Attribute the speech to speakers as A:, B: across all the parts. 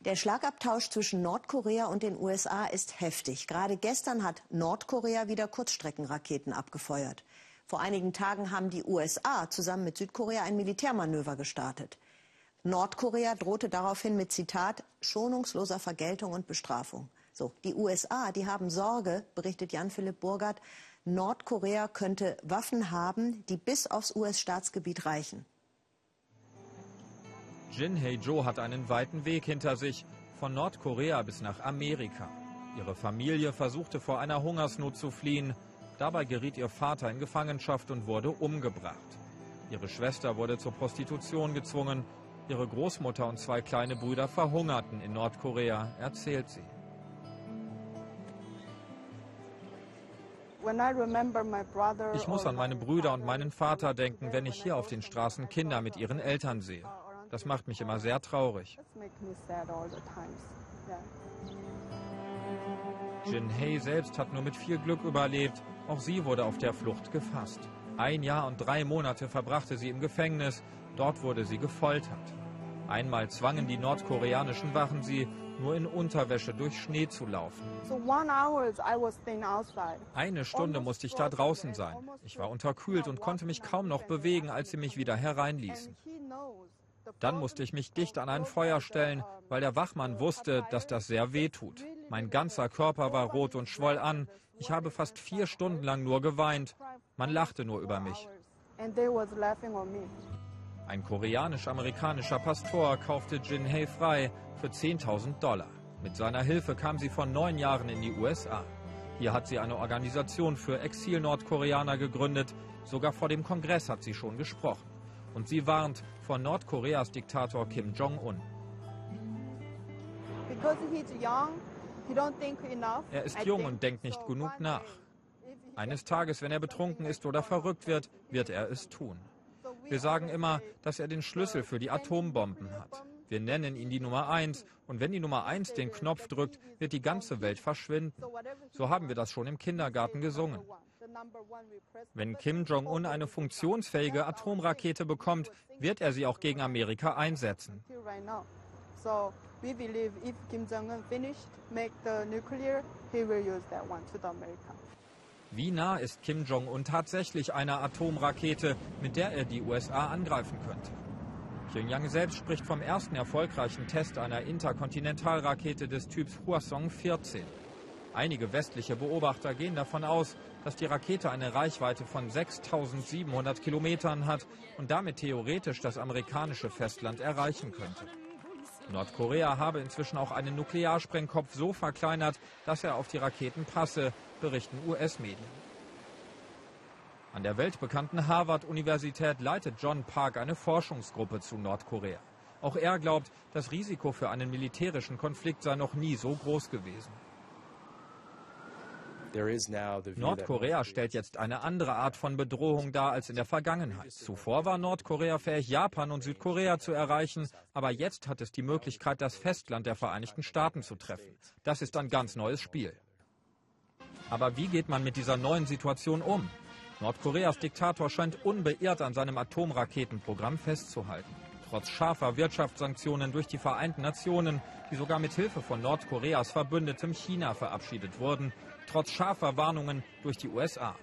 A: Der Schlagabtausch zwischen Nordkorea und den USA ist heftig. Gerade gestern hat Nordkorea wieder Kurzstreckenraketen abgefeuert. Vor einigen Tagen haben die USA zusammen mit Südkorea ein Militärmanöver gestartet. Nordkorea drohte daraufhin mit Zitat schonungsloser Vergeltung und Bestrafung. So, die USA, die haben Sorge, berichtet Jan-Philipp Burgert, Nordkorea könnte Waffen haben, die bis aufs US-Staatsgebiet reichen.
B: Jin Hae-jo hat einen weiten Weg hinter sich, von Nordkorea bis nach Amerika. Ihre Familie versuchte vor einer Hungersnot zu fliehen. Dabei geriet ihr Vater in Gefangenschaft und wurde umgebracht. Ihre Schwester wurde zur Prostitution gezwungen. Ihre Großmutter und zwei kleine Brüder verhungerten in Nordkorea, erzählt sie. Ich muss an meine Brüder und meinen Vater denken, wenn ich hier auf den Straßen Kinder mit ihren Eltern sehe. Das macht mich immer sehr traurig. Jin Hei selbst hat nur mit viel Glück überlebt. Auch sie wurde auf der Flucht gefasst. Ein Jahr und drei Monate verbrachte sie im Gefängnis. Dort wurde sie gefoltert. Einmal zwangen die nordkoreanischen Wachen sie, nur in Unterwäsche durch Schnee zu laufen. Eine Stunde musste ich da draußen sein. Ich war unterkühlt und konnte mich kaum noch bewegen, als sie mich wieder hereinließen. Dann musste ich mich dicht an ein Feuer stellen, weil der Wachmann wusste, dass das sehr weh tut. Mein ganzer Körper war rot und schwoll an. Ich habe fast vier Stunden lang nur geweint. Man lachte nur über mich. Ein koreanisch-amerikanischer Pastor kaufte Jin Hae frei für 10.000 Dollar. Mit seiner Hilfe kam sie vor neun Jahren in die USA. Hier hat sie eine Organisation für Exil-Nordkoreaner gegründet. Sogar vor dem Kongress hat sie schon gesprochen. Und sie warnt vor Nordkoreas Diktator Kim Jong-un. Er ist jung und denkt nicht genug nach. Eines Tages, wenn er betrunken ist oder verrückt wird, wird er es tun. Wir sagen immer, dass er den Schlüssel für die Atombomben hat. Wir nennen ihn die Nummer eins. Und wenn die Nummer eins den Knopf drückt, wird die ganze Welt verschwinden. So haben wir das schon im Kindergarten gesungen. Wenn Kim Jong-un eine funktionsfähige Atomrakete bekommt, wird er sie auch gegen Amerika einsetzen. Wie nah ist Kim Jong-un tatsächlich einer Atomrakete, mit der er die USA angreifen könnte? Pyongyang selbst spricht vom ersten erfolgreichen Test einer Interkontinentalrakete des Typs Hwasong 14. Einige westliche Beobachter gehen davon aus, dass die Rakete eine Reichweite von 6700 Kilometern hat und damit theoretisch das amerikanische Festland erreichen könnte. Nordkorea habe inzwischen auch einen Nuklearsprengkopf so verkleinert, dass er auf die Raketen passe, berichten US-Medien. An der weltbekannten Harvard-Universität leitet John Park eine Forschungsgruppe zu Nordkorea. Auch er glaubt, das Risiko für einen militärischen Konflikt sei noch nie so groß gewesen. Nordkorea stellt jetzt eine andere Art von Bedrohung dar als in der Vergangenheit. Zuvor war Nordkorea fähig, Japan und Südkorea zu erreichen, aber jetzt hat es die Möglichkeit, das Festland der Vereinigten Staaten zu treffen. Das ist ein ganz neues Spiel. Aber wie geht man mit dieser neuen Situation um? Nordkoreas Diktator scheint unbeirrt an seinem Atomraketenprogramm festzuhalten. Trotz scharfer Wirtschaftssanktionen durch die Vereinten Nationen, die sogar mit Hilfe von Nordkoreas Verbündetem China verabschiedet wurden, trotz scharfer Warnungen durch die USA.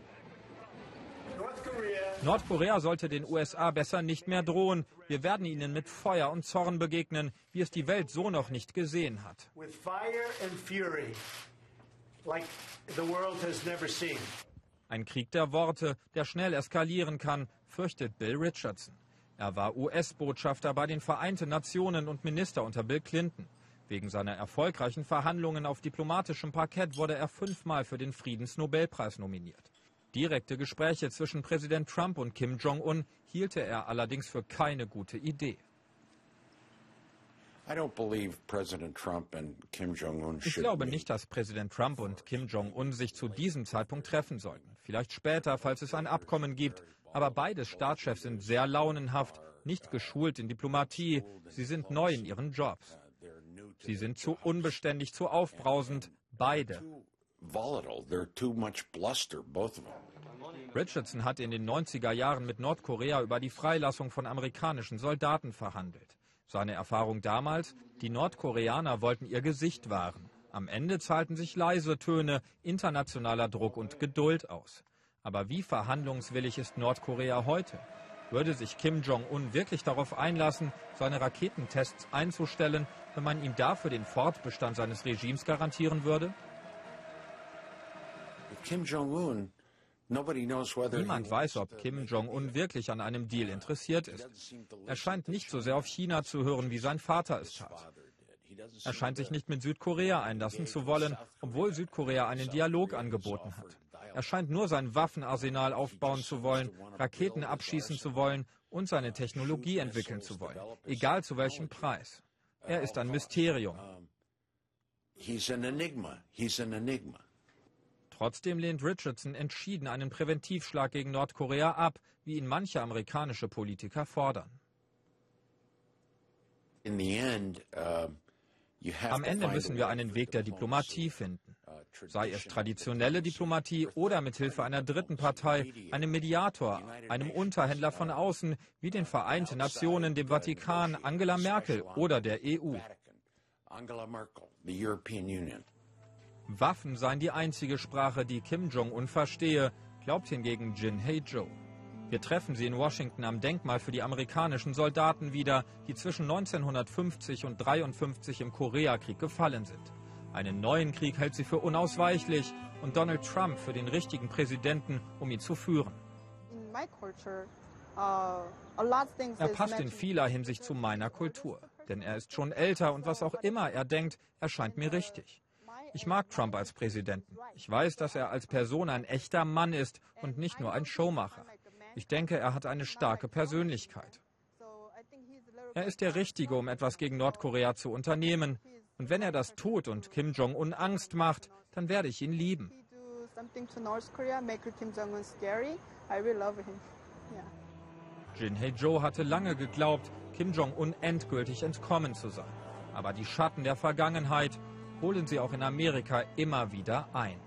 B: Nordkorea sollte den USA besser nicht mehr drohen. Wir werden ihnen mit Feuer und Zorn begegnen, wie es die Welt so noch nicht gesehen hat. Ein Krieg der Worte, der schnell eskalieren kann, fürchtet Bill Richardson. Er war US-Botschafter bei den Vereinten Nationen und Minister unter Bill Clinton. Wegen seiner erfolgreichen Verhandlungen auf diplomatischem Parkett wurde er fünfmal für den Friedensnobelpreis nominiert. Direkte Gespräche zwischen Präsident Trump und Kim Jong-un hielte er allerdings für keine gute Idee. Ich glaube nicht, dass Präsident Trump und Kim Jong-un sich zu diesem Zeitpunkt treffen sollten. Vielleicht später, falls es ein Abkommen gibt. Aber beide Staatschefs sind sehr launenhaft, nicht geschult in Diplomatie. Sie sind neu in ihren Jobs. Sie sind zu unbeständig, zu aufbrausend. Beide. Richardson hat in den 90er Jahren mit Nordkorea über die Freilassung von amerikanischen Soldaten verhandelt. Seine Erfahrung damals, die Nordkoreaner wollten ihr Gesicht wahren. Am Ende zahlten sich leise Töne, internationaler Druck und Geduld aus. Aber wie verhandlungswillig ist Nordkorea heute? Würde sich Kim Jong-un wirklich darauf einlassen, seine Raketentests einzustellen, wenn man ihm dafür den Fortbestand seines Regimes garantieren würde? Niemand weiß, ob Kim Jong-un wirklich an einem Deal interessiert ist. Er scheint nicht so sehr auf China zu hören, wie sein Vater es tat. Er scheint sich nicht mit Südkorea einlassen zu wollen, obwohl Südkorea einen Dialog angeboten hat. Er scheint nur sein Waffenarsenal aufbauen zu wollen, Raketen abschießen zu wollen und seine Technologie entwickeln zu wollen, egal zu welchem Preis. Er ist ein Mysterium. Trotzdem lehnt Richardson entschieden einen Präventivschlag gegen Nordkorea ab, wie ihn manche amerikanische Politiker fordern. Am Ende müssen wir einen Weg der Diplomatie finden. Sei es traditionelle Diplomatie oder mit Hilfe einer dritten Partei, einem Mediator, einem Unterhändler von außen, wie den Vereinten Nationen, dem Vatikan, Angela Merkel oder der EU. Waffen seien die einzige Sprache, die Kim Jong-un verstehe, glaubt hingegen Jin Hae-jo. Wir treffen sie in Washington am Denkmal für die amerikanischen Soldaten wieder, die zwischen 1950 und 1953 im Koreakrieg gefallen sind. Einen neuen Krieg hält sie für unausweichlich und Donald Trump für den richtigen Präsidenten, um ihn zu führen. Uh, er passt in vieler Hinsicht zu meiner Kultur, denn er ist schon älter und was auch immer er denkt, erscheint mir richtig. Ich mag Trump als Präsidenten. Ich weiß, dass er als Person ein echter Mann ist und nicht nur ein Showmacher. Ich denke, er hat eine starke Persönlichkeit. Er ist der Richtige, um etwas gegen Nordkorea zu unternehmen. Und wenn er das tut und Kim Jong-un Angst macht, dann werde ich ihn lieben. Jin Hae-jo hatte lange geglaubt, Kim Jong-un endgültig entkommen zu sein. Aber die Schatten der Vergangenheit holen sie auch in Amerika immer wieder ein.